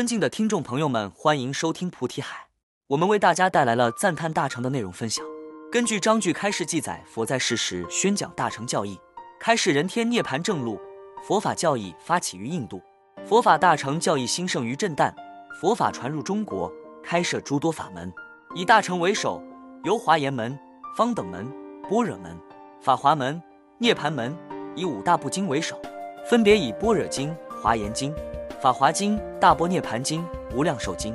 尊敬的听众朋友们，欢迎收听菩提海。我们为大家带来了赞叹大乘的内容分享。根据章句开示记载，佛在世时宣讲大乘教义，开示人天涅盘正路。佛法教义发起于印度，佛法大乘教义兴盛于震旦，佛法传入中国，开设诸多法门，以大乘为首，由华严门、方等门、般若门、法华门、涅盘门，以五大部经为首，分别以般若经、华严经。法华经、大般涅盘经、无量寿经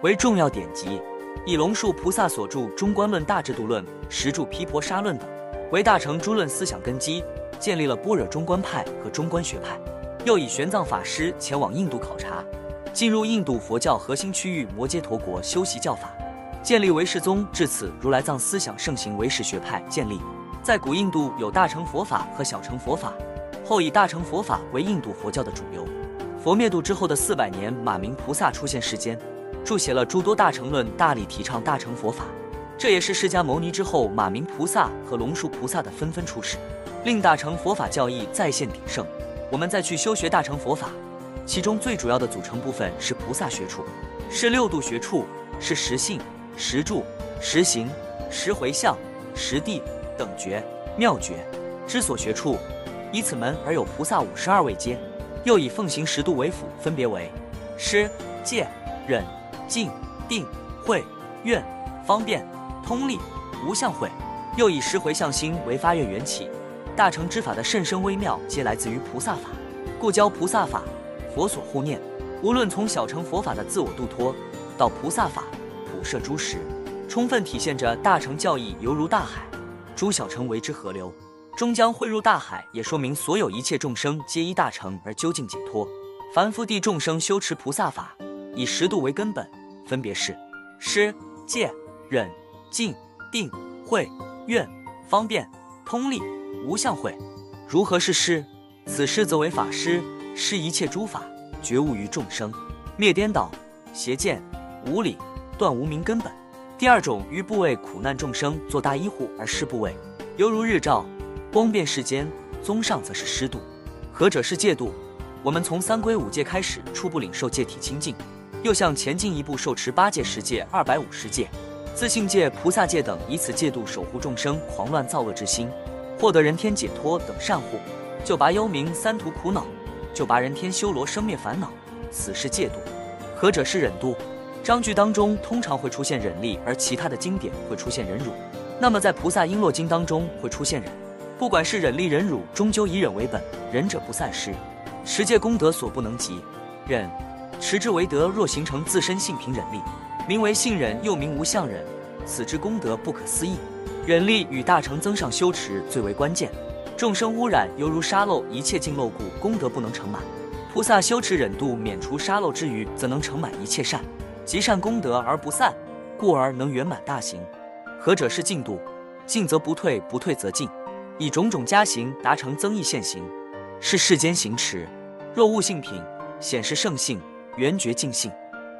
为重要典籍，以龙树菩萨所著《中观论》《大智度论》《十住毗婆沙论》等为大乘诸论思想根基，建立了般若中观派和中观学派。又以玄奘法师前往印度考察，进入印度佛教核心区域摩揭陀国修习教法，建立唯识宗，至此如来藏思想盛行，唯识学派建立。在古印度有大乘佛法和小乘佛法，后以大乘佛法为印度佛教的主流。佛灭度之后的四百年，马明菩萨出现世间，著写了诸多大乘论，大力提倡大乘佛法。这也是释迦牟尼之后，马明菩萨和龙树菩萨的纷纷出世，令大乘佛法教义再现鼎盛。我们再去修学大乘佛法，其中最主要的组成部分是菩萨学处，是六度学处，是实性、实住、实行、实回向、实地等觉妙觉之所学处。以此门而有菩萨五十二位阶。又以奉行十度为辅，分别为施、戒、忍、静、定、慧、愿、方便、通力、无相慧。又以十回向心为发愿缘起，大乘之法的甚深微妙，皆来自于菩萨法，故教菩萨法，佛所护念。无论从小乘佛法的自我度脱，到菩萨法普摄诸识，充分体现着大乘教义犹如大海，诸小乘为之河流。终将汇入大海，也说明所有一切众生皆依大乘而究竟解脱。凡夫地众生修持菩萨法，以十度为根本，分别是施、戒、忍、静、定、慧、愿、方便、通力、无相慧。如何是施？此施则为法师，施一切诸法，觉悟于众生，灭颠倒、邪见、无理，断无明根本。第二种于不为苦难众生做大医护而施不为，犹如日照。光遍世间，宗上则是湿度，何者是戒度？我们从三规五戒开始，初步领受戒体清净，又向前进一步受持八戒、十戒、二百五十戒、自性戒、菩萨戒等，以此戒度守护众生狂乱造恶之心，获得人天解脱等善护，就拔幽冥三途苦恼，就拔人天修罗生灭烦恼，此是戒度。何者是忍度？章句当中通常会出现忍力，而其他的经典会出现忍辱。那么在菩萨璎珞经当中会出现忍。不管是忍力忍辱，终究以忍为本。忍者不散失，持戒功德所不能及。忍，持之为德。若形成自身性平忍力，名为性忍，又名无相忍。此之功德不可思议。忍力与大乘增上修持最为关键。众生污染犹如沙漏，一切尽漏故，功德不能成满。菩萨修持忍度，免除沙漏之余，则能成满一切善，积善功德而不散，故而能圆满大行。何者是进度？进则不退，不退则进。以种种加行达成增益现行，是世间行持。若悟性品，显示圣性，圆觉净性，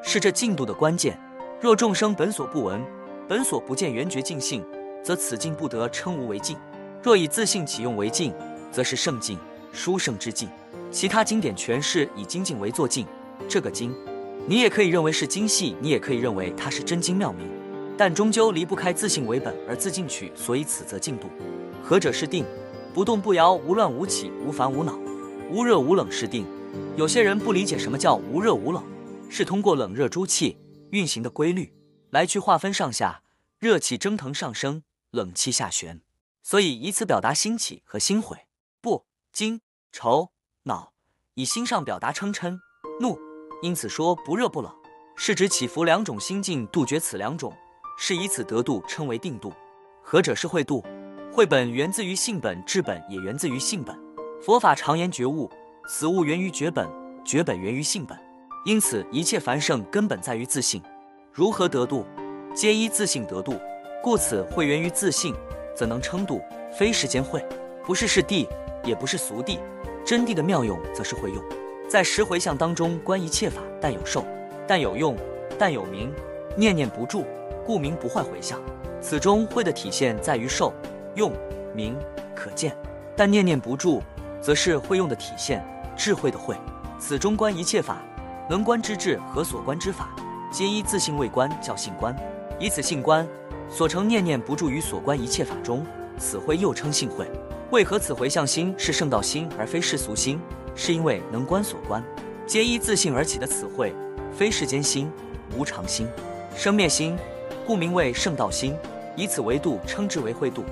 是这进度的关键。若众生本所不闻，本所不见圆觉净性，则此境不得称无为净。若以自性起用为净，则是圣境，殊胜之境。其他经典诠释以精进为作境，这个经，你也可以认为是精细，你也可以认为它是真经妙明，但终究离不开自性为本而自进取，所以此则进度。何者是定？不动不摇，无乱无起，无烦无恼，无热无冷是定。有些人不理解什么叫无热无冷，是通过冷热诸气运行的规律来去划分上下，热气蒸腾上升，冷气下旋，所以以此表达心起和心悔，不惊愁恼，以心上表达嗔嗔怒，因此说不热不冷，是指起伏两种心境，杜绝此两种，是以此得度，称为定度。何者是慧度？慧本源自于性本，智本也源自于性本。佛法常言觉悟，此物源于觉本，觉本源于性本。因此，一切凡圣根本在于自信。如何得度？皆依自信得度。故此，慧源于自信，则能称度，非世间慧，不是是地，也不是俗地。真谛的妙用，则是会用。在十回向当中，观一切法，但有受，但有用，但有名，念念不住，故名不坏回向。此中慧的体现在于受。用名可见，但念念不住，则是会用的体现，智慧的慧。此中观一切法，能观之智和所观之法，皆依自性为观，叫性观。以此性观，所成念念不住于所观一切法中，此慧又称性慧。为何此回向心是圣道心而非世俗心？是因为能观所观，皆依自性而起的此慧，非世间心、无常心、生灭心，故名为圣道心。以此为度，称之为慧度。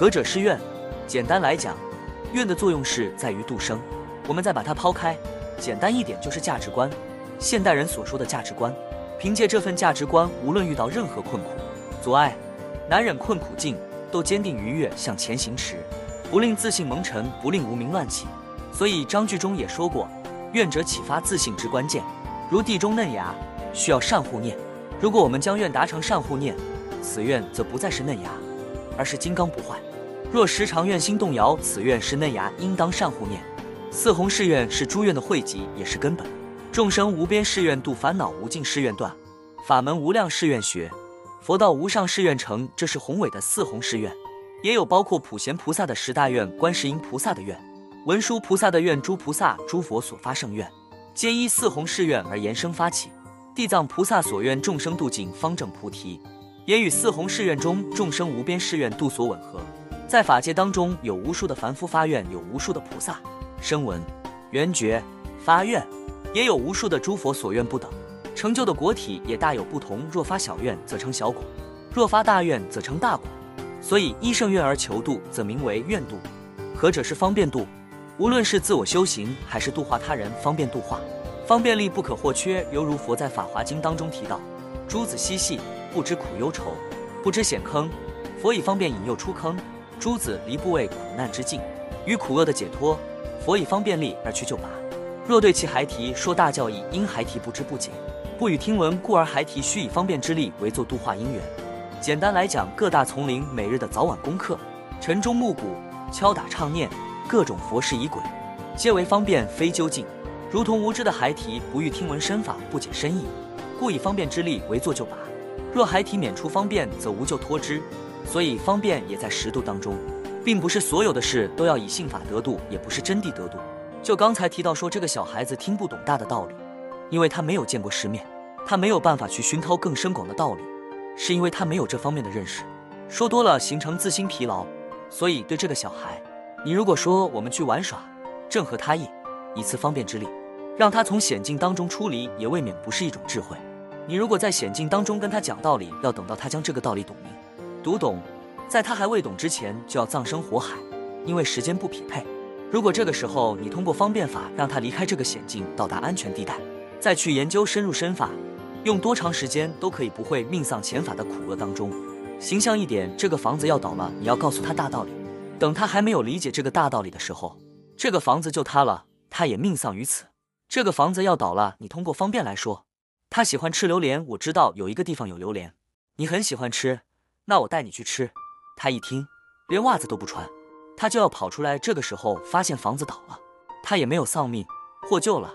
何者是愿？简单来讲，愿的作用是在于度生。我们再把它抛开，简单一点就是价值观。现代人所说的价值观，凭借这份价值观，无论遇到任何困苦、阻碍，难忍困苦境，都坚定逾越向前行驰，不令自信蒙尘，不令无名乱起。所以章句中也说过，愿者启发自信之关键，如地中嫩芽，需要善护念。如果我们将愿达成善护念，此愿则不再是嫩芽，而是金刚不坏。若时常愿心动摇，此愿是嫩芽，应当善护念。四弘誓愿是诸愿的汇集，也是根本。众生无边誓愿度，烦恼无尽誓愿断，法门无量誓愿学，佛道无上誓愿成。这是宏伟的四弘誓愿，也有包括普贤菩萨的十大愿、观世音菩萨的愿、文殊菩萨的愿、诸菩萨、诸佛所发圣愿，皆依四弘誓愿而延伸发起。地藏菩萨所愿众生度尽方正菩提，也与四弘誓愿中众生无边誓愿度所吻合。在法界当中，有无数的凡夫发愿，有无数的菩萨声闻缘觉发愿，也有无数的诸佛所愿不等，成就的果体也大有不同。若发小愿，则成小果；若发大愿，则成大果。所以依圣愿而求度，则名为愿度。何者是方便度？无论是自我修行，还是度化他人，方便度化，方便力不可或缺。犹如佛在《法华经》当中提到：“诸子嬉戏，不知苦忧愁，不知险坑，佛以方便引诱出坑。”诸子离不畏苦难之境，与苦厄的解脱，佛以方便力而去救拔。若对其孩提说大教义，因孩提不知不解，不与听闻，故而孩提须以方便之力为作度化因缘。简单来讲，各大丛林每日的早晚功课、晨钟暮鼓、敲打唱念、各种佛事仪轨，皆为方便，非究竟。如同无知的孩提不欲听闻身法，不解深意，故以方便之力为作救拔。若孩提免除方便，则无救脱之。所以方便也在十度当中，并不是所有的事都要以信法得度，也不是真谛得度。就刚才提到说，这个小孩子听不懂大的道理，因为他没有见过世面，他没有办法去熏陶更深广的道理，是因为他没有这方面的认识。说多了形成自心疲劳。所以对这个小孩，你如果说我们去玩耍，正合他意，以此方便之力，让他从险境当中出离，也未免不是一种智慧。你如果在险境当中跟他讲道理，要等到他将这个道理懂。读懂，在他还未懂之前就要葬身火海，因为时间不匹配。如果这个时候你通过方便法让他离开这个险境，到达安全地带，再去研究深入身法，用多长时间都可以不会命丧前法的苦厄当中。形象一点，这个房子要倒了，你要告诉他大道理。等他还没有理解这个大道理的时候，这个房子就塌了，他也命丧于此。这个房子要倒了，你通过方便来说，他喜欢吃榴莲，我知道有一个地方有榴莲，你很喜欢吃。那我带你去吃。他一听，连袜子都不穿，他就要跑出来。这个时候发现房子倒了，他也没有丧命，获救了。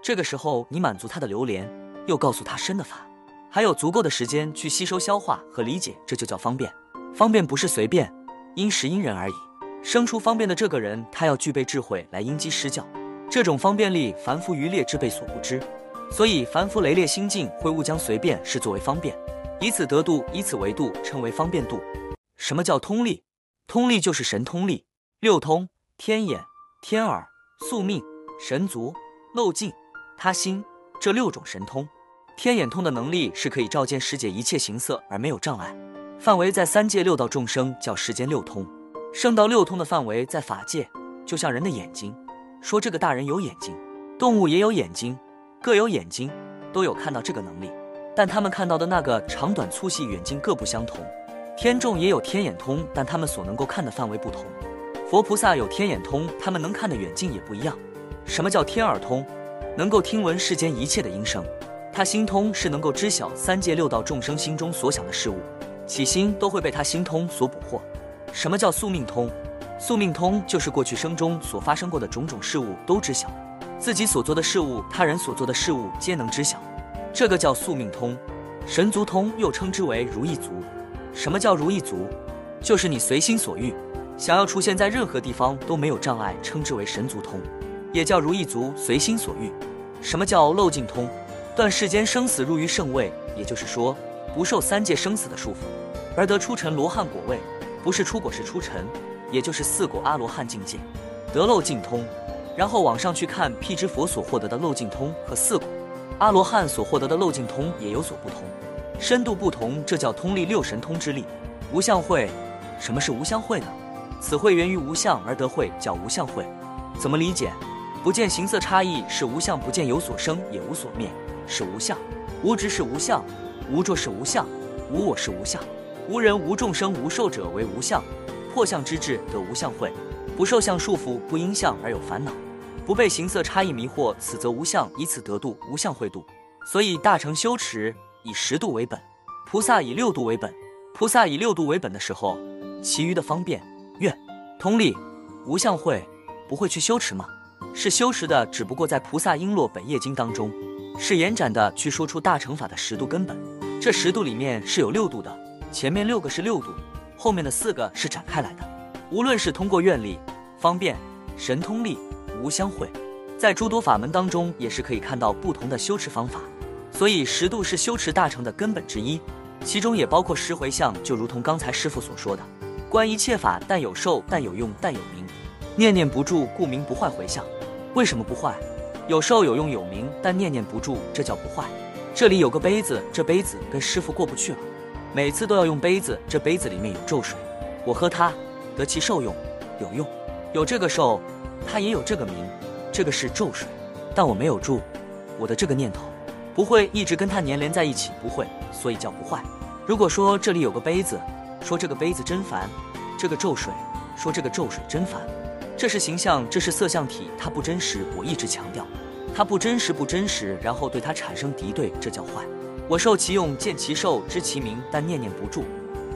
这个时候你满足他的榴莲，又告诉他身的法，还有足够的时间去吸收、消化和理解，这就叫方便。方便不是随便，因时因人而已。生出方便的这个人，他要具备智慧来因机施教。这种方便力，凡夫愚劣之辈所不知，所以凡夫雷劣心境会误将随便视作为方便。以此得度，以此为度，称为方便度。什么叫通力？通力就是神通力，六通：天眼、天耳、宿命、神足、漏尽、他心这六种神通。天眼通的能力是可以照见世界一切形色而没有障碍，范围在三界六道众生，叫世间六通。圣道六通的范围在法界，就像人的眼睛，说这个大人有眼睛，动物也有眼睛，各有眼睛，都有看到这个能力。但他们看到的那个长短粗细远近各不相同，天众也有天眼通，但他们所能够看的范围不同。佛菩萨有天眼通，他们能看的远近也不一样。什么叫天耳通？能够听闻世间一切的音声。他心通是能够知晓三界六道众生心中所想的事物，起心都会被他心通所捕获。什么叫宿命通？宿命通就是过去生中所发生过的种种事物都知晓，自己所做的事物，他人所做的事物皆能知晓。这个叫宿命通，神足通又称之为如意足。什么叫如意足？就是你随心所欲，想要出现在任何地方都没有障碍，称之为神足通，也叫如意足，随心所欲。什么叫漏尽通？断世间生死入于圣位，也就是说不受三界生死的束缚，而得出尘罗汉果位，不是出果是出尘，也就是四果阿罗汉境界，得漏尽通。然后往上去看，辟支佛所获得的漏尽通和四果阿罗汉所获得的漏尽通也有所不同，深度不同，这叫通力六神通之力。无相会，什么是无相会呢？此会源于无相而得会，叫无相会。怎么理解？不见形色差异是无相，不见有所生也无所灭。是无相，无执是无相，无着是无相，无我是无相，无人无众生无寿者为无相，破相之智得无相会，不受相束缚，不因相而有烦恼，不被形色差异迷惑，此则无相，以此得度，无相会度。所以大乘修持以十度为本，菩萨以六度为本。菩萨以六度为本的时候，其余的方便、愿、通力、无相会，不会去修持吗？是修持的，只不过在菩萨璎珞本业经当中。是延展的去说出大乘法的十度根本，这十度里面是有六度的，前面六个是六度，后面的四个是展开来的。无论是通过愿力、方便、神通力、无相会，在诸多法门当中也是可以看到不同的修持方法。所以十度是修持大成的根本之一，其中也包括十回向，就如同刚才师傅所说的，观一切法但有受，但有用，但有名，念念不住，故名不坏回向。为什么不坏？有受有用有名，但念念不住，这叫不坏。这里有个杯子，这杯子跟师傅过不去了，每次都要用杯子，这杯子里面有咒水，我喝它得其受用，有用，有这个受，它也有这个名，这个是咒水，但我没有住，我的这个念头不会一直跟它粘连在一起，不会，所以叫不坏。如果说这里有个杯子，说这个杯子真烦，这个咒水，说这个咒水真烦。这是形象，这是色相体，它不真实。我一直强调，它不真实，不真实，然后对它产生敌对，这叫坏。我受其用，见其受，知其名，但念念不住。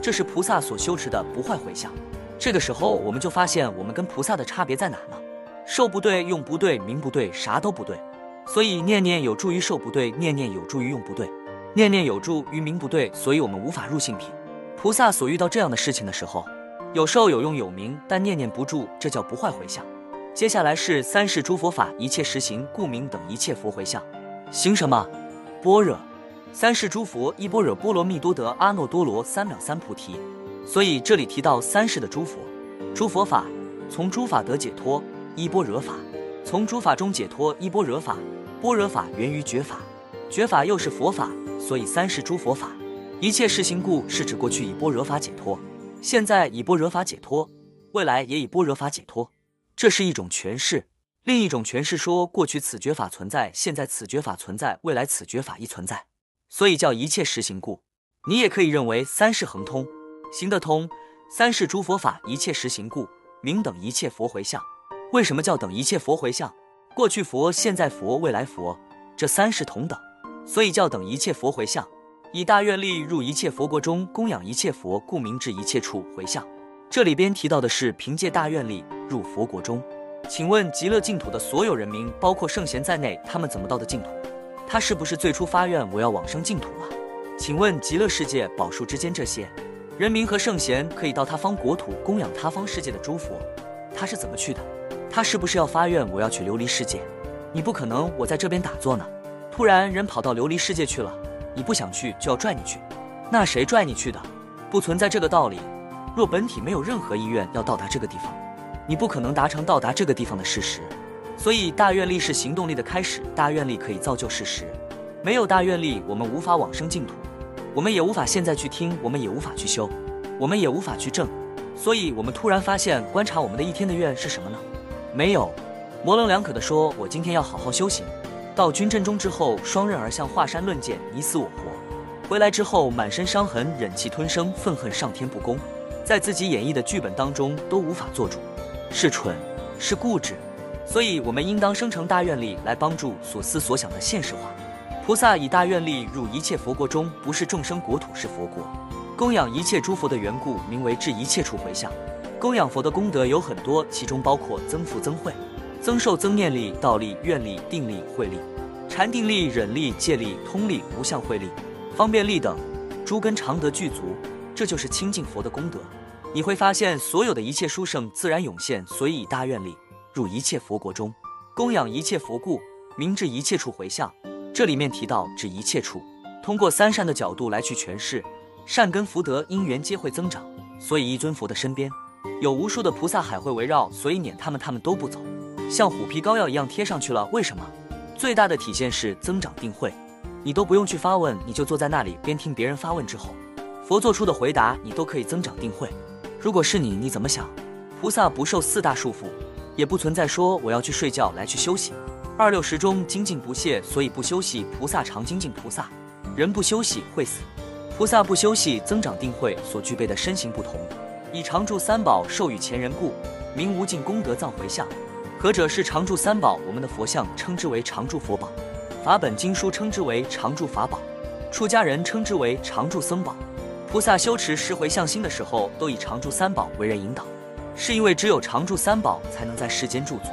这是菩萨所修持的不坏回向。这个时候，我们就发现我们跟菩萨的差别在哪呢？受不对，用不对，名不对，啥都不对。所以念念有助于受不对，念念有助于用不对，念念有助于名不对，所以我们无法入性品。菩萨所遇到这样的事情的时候。有受有用有名，但念念不住，这叫不坏回向。接下来是三世诸佛法，一切实行故名等一切佛回向，行什么？般若。三世诸佛一般若波罗蜜多得阿耨多罗三藐三菩提。所以这里提到三世的诸佛，诸佛法从诸法得解脱，一般若法从诸法中解脱，一般若法。般若法源于觉法，觉法又是佛法，所以三世诸佛法一切实行故是指过去以般若法解脱。现在以般若法解脱，未来也以般若法解脱，这是一种诠释。另一种诠释说，过去此觉法存在，现在此觉法存在，未来此觉法亦存在，所以叫一切实行故。你也可以认为三世恒通，行得通。三世诸佛法一切实行故，名等一切佛回向。为什么叫等一切佛回向？过去佛、现在佛、未来佛，这三世同等，所以叫等一切佛回向。以大愿力入一切佛国中，供养一切佛，故名至一切处回向。这里边提到的是凭借大愿力入佛国中。请问极乐净土的所有人民，包括圣贤在内，他们怎么到的净土？他是不是最初发愿我要往生净土啊？请问极乐世界宝树之间这些人民和圣贤可以到他方国土供养他方世界的诸佛，他是怎么去的？他是不是要发愿我要去琉璃世界？你不可能我在这边打坐呢，突然人跑到琉璃世界去了。你不想去就要拽你去，那谁拽你去的？不存在这个道理。若本体没有任何意愿要到达这个地方，你不可能达成到达这个地方的事实。所以大愿力是行动力的开始，大愿力可以造就事实。没有大愿力，我们无法往生净土，我们也无法现在去听，我们也无法去修，我们也无法去证。所以，我们突然发现，观察我们的一天的愿是什么呢？没有，模棱两可的说，我今天要好好修行。到军阵中之后，双刃而向华山论剑，你死我活。回来之后，满身伤痕，忍气吞声，愤恨上天不公，在自己演绎的剧本当中都无法做主，是蠢，是固执。所以，我们应当生成大愿力来帮助所思所想的现实化。菩萨以大愿力入一切佛国中，不是众生国土，是佛国，供养一切诸佛的缘故，名为至一切处回向。供养佛的功德有很多，其中包括增福增慧。增寿、增念力、道力、愿力、定力、慧力、禅定力、忍力、戒力、通力、无相慧力、方便力等，诸根常得具足，这就是清净佛的功德。你会发现，所有的一切殊胜自然涌现，所以以大愿力入一切佛国中，供养一切佛故，明至一切处回向。这里面提到指一切处，通过三善的角度来去诠释，善根福德因缘皆会增长。所以一尊佛的身边有无数的菩萨海会围绕，所以撵他们他们都不走，像虎皮膏药一样贴上去了。为什么？最大的体现是增长定慧，你都不用去发问，你就坐在那里边听别人发问之后，佛做出的回答你都可以增长定慧。如果是你，你怎么想？菩萨不受四大束缚，也不存在说我要去睡觉来去休息。二六时中精进不懈，所以不休息。菩萨常精进，菩萨人不休息会死。菩萨不休息增长定慧所具备的身形不同，以常住三宝授予前人故，名无尽功德藏回向。何者是常住三宝？我们的佛像称之为常住佛宝，法本经书称之为常住法宝，出家人称之为常住僧宝。菩萨修持十回向心的时候，都以常住三宝为人引导，是因为只有常住三宝才能在世间驻足。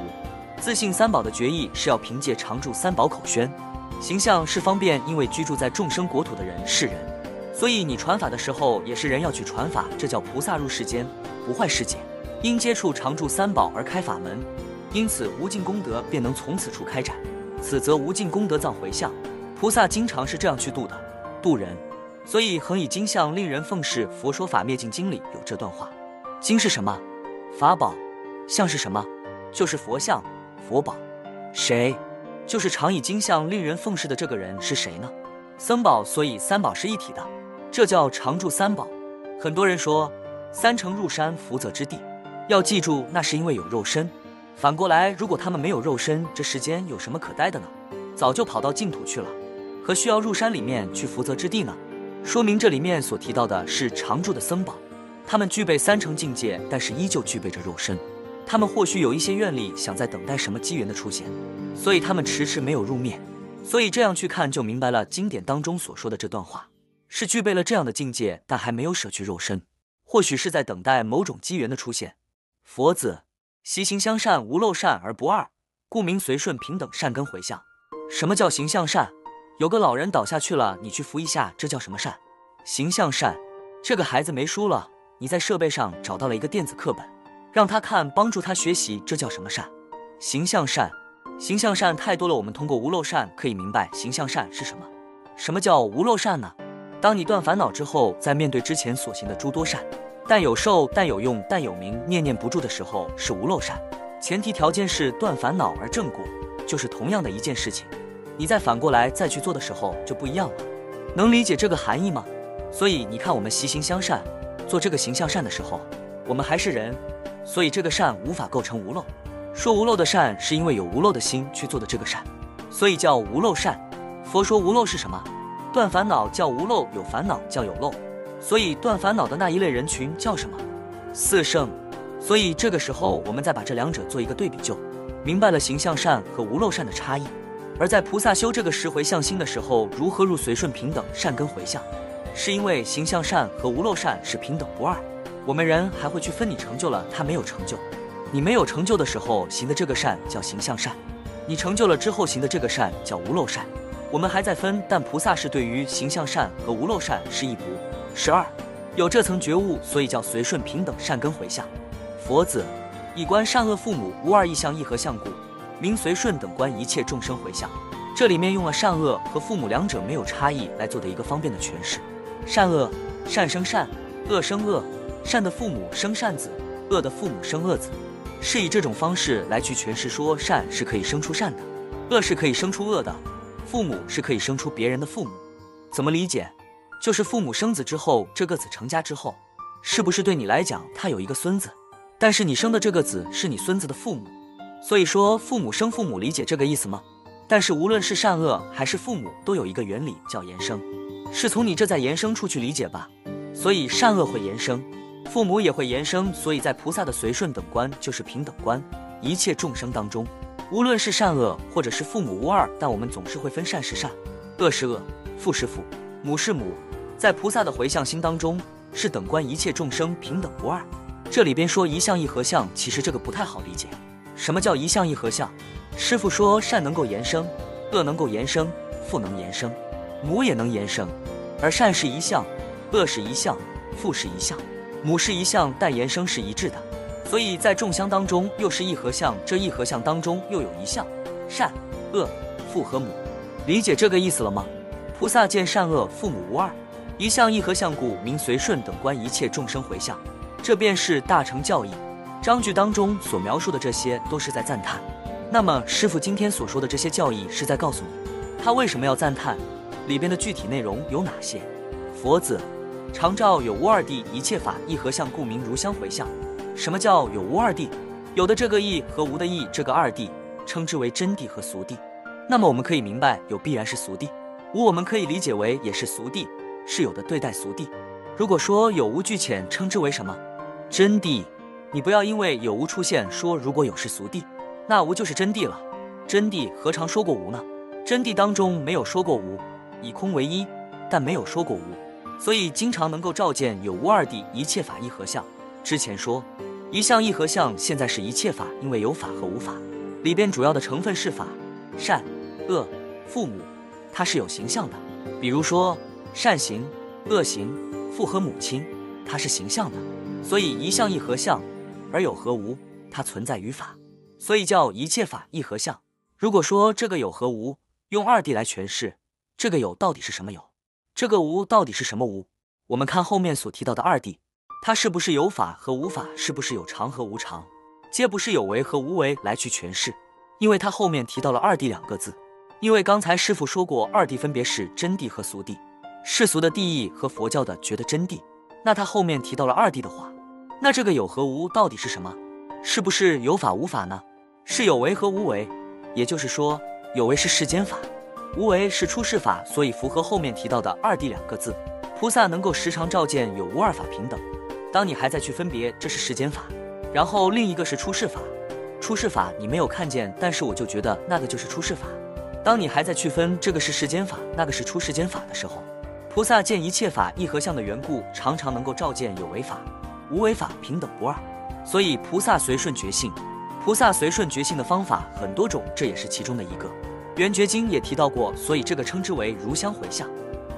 自信三宝的决议是要凭借常住三宝口宣，形象是方便，因为居住在众生国土的人是人，所以你传法的时候也是人要去传法，这叫菩萨入世间不坏世界，因接触常住三宝而开法门，因此无尽功德便能从此处开展，此则无尽功德藏回向。菩萨经常是这样去度的，度人。所以恒以金像令人奉事。佛说法灭尽经里有这段话。经是什么？法宝。像是什么？就是佛像、佛宝。谁？就是常以金像令人奉事的这个人是谁呢？僧宝。所以三宝是一体的，这叫常住三宝。很多人说三乘入山福泽之地，要记住那是因为有肉身。反过来，如果他们没有肉身，这世间有什么可待的呢？早就跑到净土去了，何需要入山里面去福泽之地呢？说明这里面所提到的是常住的僧宝，他们具备三成境界，但是依旧具备着肉身。他们或许有一些愿力，想在等待什么机缘的出现，所以他们迟迟没有入灭。所以这样去看就明白了，经典当中所说的这段话，是具备了这样的境界，但还没有舍去肉身，或许是在等待某种机缘的出现。佛子习行相善，无漏善而不二，故名随顺平等善根回向。什么叫行向善？有个老人倒下去了，你去扶一下，这叫什么善？形象善。这个孩子没书了，你在设备上找到了一个电子课本，让他看，帮助他学习，这叫什么善？形象善。形象善太多了，我们通过无漏善可以明白形象善是什么。什么叫无漏善呢？当你断烦恼之后，在面对之前所行的诸多善，但有受，但有用，但有名，念念不住的时候，是无漏善。前提条件是断烦恼而正果，就是同样的一件事情。你再反过来再去做的时候就不一样了，能理解这个含义吗？所以你看，我们习行相善，做这个形象善的时候，我们还是人，所以这个善无法构成无漏。说无漏的善，是因为有无漏的心去做的这个善，所以叫无漏善。佛说无漏是什么？断烦恼叫无漏，有烦恼叫有漏，所以断烦恼的那一类人群叫什么？四圣。所以这个时候，我们再把这两者做一个对比，就明白了形象善和无漏善的差异。而在菩萨修这个十回向心的时候，如何入随顺平等善根回向？是因为行向善和无漏善是平等不二。我们人还会去分你成就了，他没有成就。你没有成就的时候行的这个善叫行向善，你成就了之后行的这个善叫无漏善。我们还在分，但菩萨是对于行向善和无漏善是一不是二，有这层觉悟，所以叫随顺平等善根回向。佛子以观善恶父母无二异相一合相故。名随顺等观一切众生回向，这里面用了善恶和父母两者没有差异来做的一个方便的诠释。善恶，善生善，恶生恶。善的父母生善子，恶的父母生恶子，是以这种方式来去诠释说善是可以生出善的，恶是可以生出恶的，父母是可以生出别人的父母。怎么理解？就是父母生子之后，这个子成家之后，是不是对你来讲他有一个孙子？但是你生的这个子是你孙子的父母。所以说，父母生父母，理解这个意思吗？但是无论是善恶还是父母，都有一个原理叫延生，是从你这再延伸出去理解吧。所以善恶会延生，父母也会延生。所以在菩萨的随顺等观就是平等观，一切众生当中，无论是善恶或者是父母无二，但我们总是会分善是善，恶是恶，父是父，母是母。在菩萨的回向心当中，是等观一切众生平等不二。这里边说一相一合相，其实这个不太好理解。什么叫一相一合相？师傅说善能够延生，恶能够延生，父能延生，母也能延生。而善是一相，恶是一相，父是一相，母是一相，但延生是一致的。所以在众相当中又是一合相，这一合相当中又有一相，善恶父和母。理解这个意思了吗？菩萨见善恶父母无二，一向一合相故名随顺等观一切众生回向，这便是大乘教义。章句当中所描述的这些都是在赞叹。那么师傅今天所说的这些教义是在告诉你，他为什么要赞叹？里边的具体内容有哪些？佛子，常照有无二谛，一切法一合相，故名如相回向。什么叫有无二谛？有的这个义和无的义这个二谛，称之为真谛和俗谛。那么我们可以明白，有必然是俗谛，无我们可以理解为也是俗谛，是有的对待俗谛。如果说有无俱浅，称之为什么？真谛。你不要因为有无出现说如果有是俗谛，那无就是真谛了。真谛何尝说过无呢？真谛当中没有说过无，以空为一，但没有说过无，所以经常能够照见有无二谛，一切法一合相。之前说一相一合相，现在是一切法，因为有法和无法，里边主要的成分是法、善、恶、父母，它是有形象的。比如说善行、恶行、父和母亲，它是形象的，所以一相一合相。而有和无，它存在于法，所以叫一切法一合相。如果说这个有和无用二谛来诠释，这个有到底是什么有？这个无到底是什么无？我们看后面所提到的二谛，它是不是有法和无法？是不是有常和无常？皆不是有为和无为来去诠释，因为它后面提到了二谛两个字。因为刚才师傅说过，二谛分别是真谛和俗谛，世俗的谛义和佛教的觉得真谛。那他后面提到了二谛的话。那这个有和无到底是什么？是不是有法无法呢？是有为和无为，也就是说，有为是世间法，无为是出世法，所以符合后面提到的二谛两个字。菩萨能够时常照见有无二法平等。当你还在去分别这是世间法，然后另一个是出世法，出世法你没有看见，但是我就觉得那个就是出世法。当你还在去分这个是世间法，那个是出世间法的时候，菩萨见一切法一合相的缘故，常常能够照见有为法。无为法平等不二，所以菩萨随顺觉性。菩萨随顺觉性的方法很多种，这也是其中的一个。圆觉经也提到过，所以这个称之为如相回向。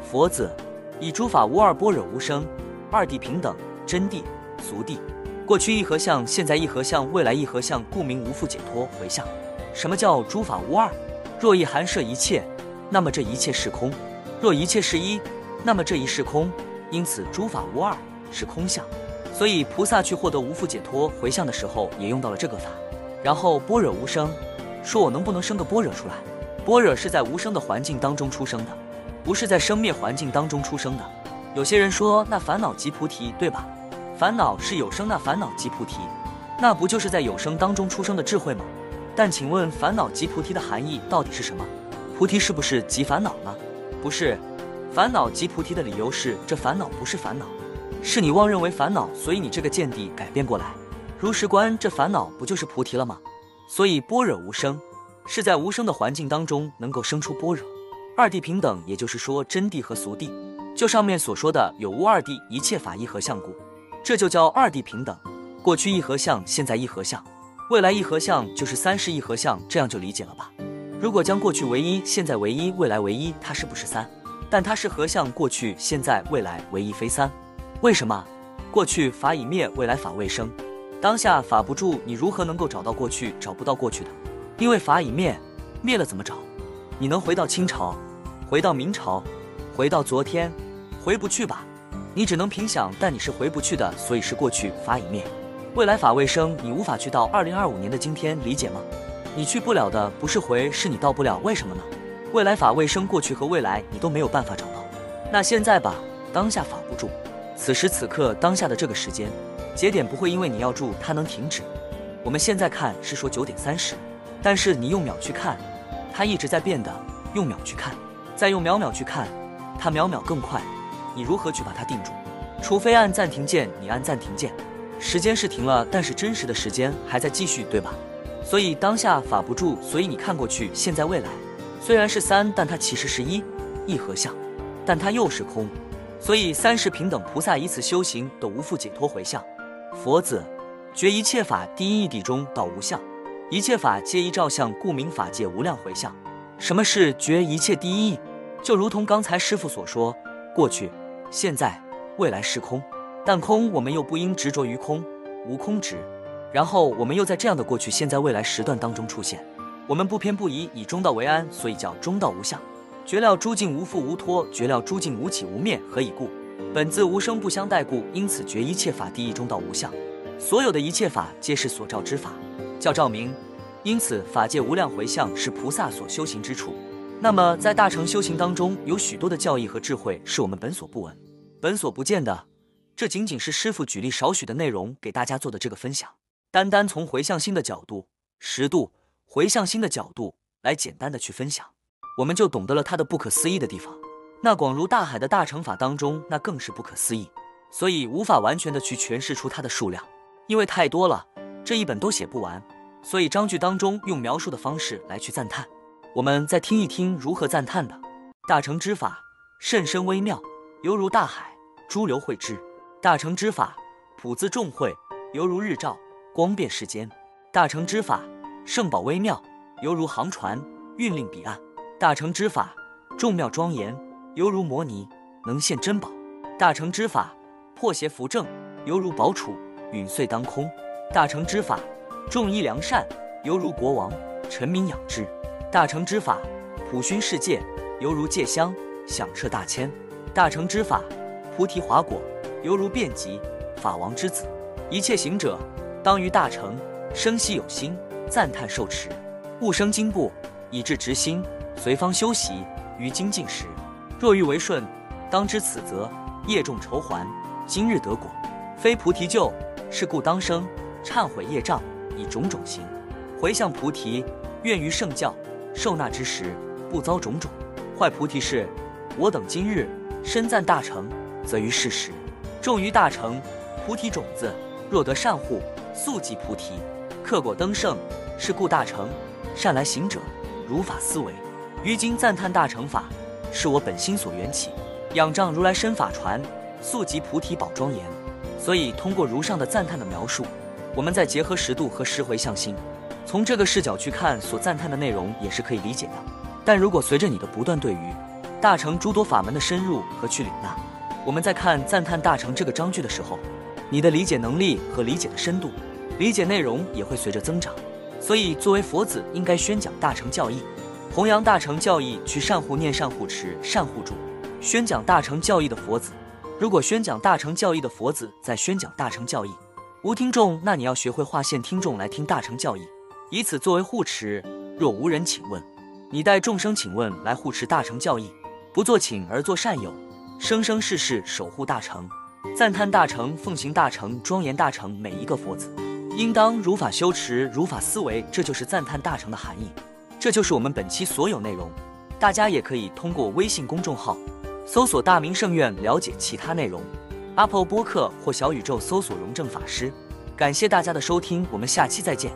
佛子以诸法无二，般若无生，二谛平等，真谛、俗谛，过去一合相，现在一合相，未来一合相，故名无复解脱回向。什么叫诸法无二？若一含摄一切，那么这一切是空；若一切是一，那么这一是空。因此诸法无二是空相。所以菩萨去获得无复解脱回向的时候，也用到了这个法。然后般若无声，说我能不能生个般若出来？般若是在无声的环境当中出生的，不是在生灭环境当中出生的。有些人说，那烦恼即菩提，对吧？烦恼是有生，那烦恼即菩提，那不就是在有生当中出生的智慧吗？但请问，烦恼即菩提的含义到底是什么？菩提是不是即烦恼呢？不是，烦恼即菩提的理由是，这烦恼不是烦恼。是你妄认为烦恼，所以你这个见地改变过来，如实观这烦恼不就是菩提了吗？所以般若无生，是在无声的环境当中能够生出般若。二谛平等，也就是说真谛和俗谛，就上面所说的有无二谛，一切法一和相故，这就叫二谛平等。过去一合相，现在一合相，未来一合相，就是三世一合相，这样就理解了吧？如果将过去为一，现在为一，未来为一，它是不是三？但它是合相，过去、现在、未来唯一，非三。为什么过去法已灭，未来法未生？当下法不住，你如何能够找到过去？找不到过去的，因为法已灭，灭了怎么找？你能回到清朝，回到明朝，回到昨天，回不去吧？你只能凭想，但你是回不去的，所以是过去法已灭，未来法未生，你无法去到二零二五年的今天，理解吗？你去不了的不是回，是你到不了，为什么呢？未来法未生，过去和未来你都没有办法找到，那现在吧，当下法不住。此时此刻，当下的这个时间节点不会因为你要住它能停止。我们现在看是说九点三十，但是你用秒去看，它一直在变的；用秒去看，再用秒秒去看，它秒秒更快。你如何去把它定住？除非按暂停键，你按暂停键，时间是停了，但是真实的时间还在继续，对吧？所以当下法不住，所以你看过去、现在、未来，虽然是三，但它其实是一，一合相，但它又是空。所以三世平等菩萨以此修行都无复解脱回向。佛子觉一切法第一义谛中道无相，一切法皆一照相，故名法界无量回向。什么是觉一切第一义？就如同刚才师傅所说，过去、现在、未来是空，但空我们又不应执着于空，无空执。然后我们又在这样的过去、现在、未来时段当中出现，我们不偏不倚，以中道为安，所以叫中道无相。绝料诸境无复无脱，绝料诸境无起无灭，何以故？本自无生不相待故，因此觉一切法第一中道无相。所有的一切法皆是所照之法，叫照明。因此法界无量回向是菩萨所修行之处。那么在大乘修行当中，有许多的教义和智慧是我们本所不闻、本所不见的。这仅仅是师傅举例少许的内容给大家做的这个分享。单单从回向心的角度、十度回向心的角度来简单的去分享，我们就懂得了它的不可思议的地方。那广如大海的大乘法当中，那更是不可思议，所以无法完全的去诠释出它的数量，因为太多了，这一本都写不完。所以章句当中用描述的方式来去赞叹。我们再听一听如何赞叹的：大乘之法甚深微妙，犹如大海，诸流汇之；大乘之法普自众会，犹如日照，光遍世间；大乘之法圣宝微妙，犹如航船，运令彼岸；大乘之法众妙庄严，犹如摩尼，能现珍宝；大乘之法破邪扶正，犹如宝杵，陨碎当空；大乘之法众依良善，犹如国王，臣民仰之。大乘之法，普熏世界，犹如戒香，响彻大千；大乘之法，菩提华果，犹如遍及法王之子。一切行者，当于大乘生息有心，赞叹受持，勿生惊怖，以至直心，随方修习于精进时。若欲为顺，当知此则业重酬还，今日得果，非菩提救，是故当生忏悔业障，以种种行回向菩提，愿于圣教。受纳之时，不遭种种坏菩提事。我等今日身赞大成，则于是时种于大成菩提种子。若得善护，速即菩提，克果登圣。是故大成善来行者，如法思维。于今赞叹大乘法，是我本心所缘起，仰仗如来身法传，速即菩提宝庄严。所以通过如上的赞叹的描述，我们再结合十度和十回向心。从这个视角去看，所赞叹的内容也是可以理解的。但如果随着你的不断对于大乘诸多法门的深入和去领纳，我们在看赞叹大乘这个章句的时候，你的理解能力和理解的深度、理解内容也会随着增长。所以，作为佛子，应该宣讲大乘教义，弘扬大乘教义，去善护念、善护持、善护助。宣讲大乘教义的佛子，如果宣讲大乘教义的佛子在宣讲大乘教义，无听众，那你要学会划线听众来听大乘教义。以此作为护持，若无人请问，你待众生请问来护持大乘教义，不做请而作善友，生生世世守护大乘，赞叹大乘，奉行大乘，庄严大乘。每一个佛子，应当如法修持，如法思维，这就是赞叹大乘的含义。这就是我们本期所有内容，大家也可以通过微信公众号搜索“大明圣院”了解其他内容，Apple 播客或小宇宙搜索“荣正法师”。感谢大家的收听，我们下期再见。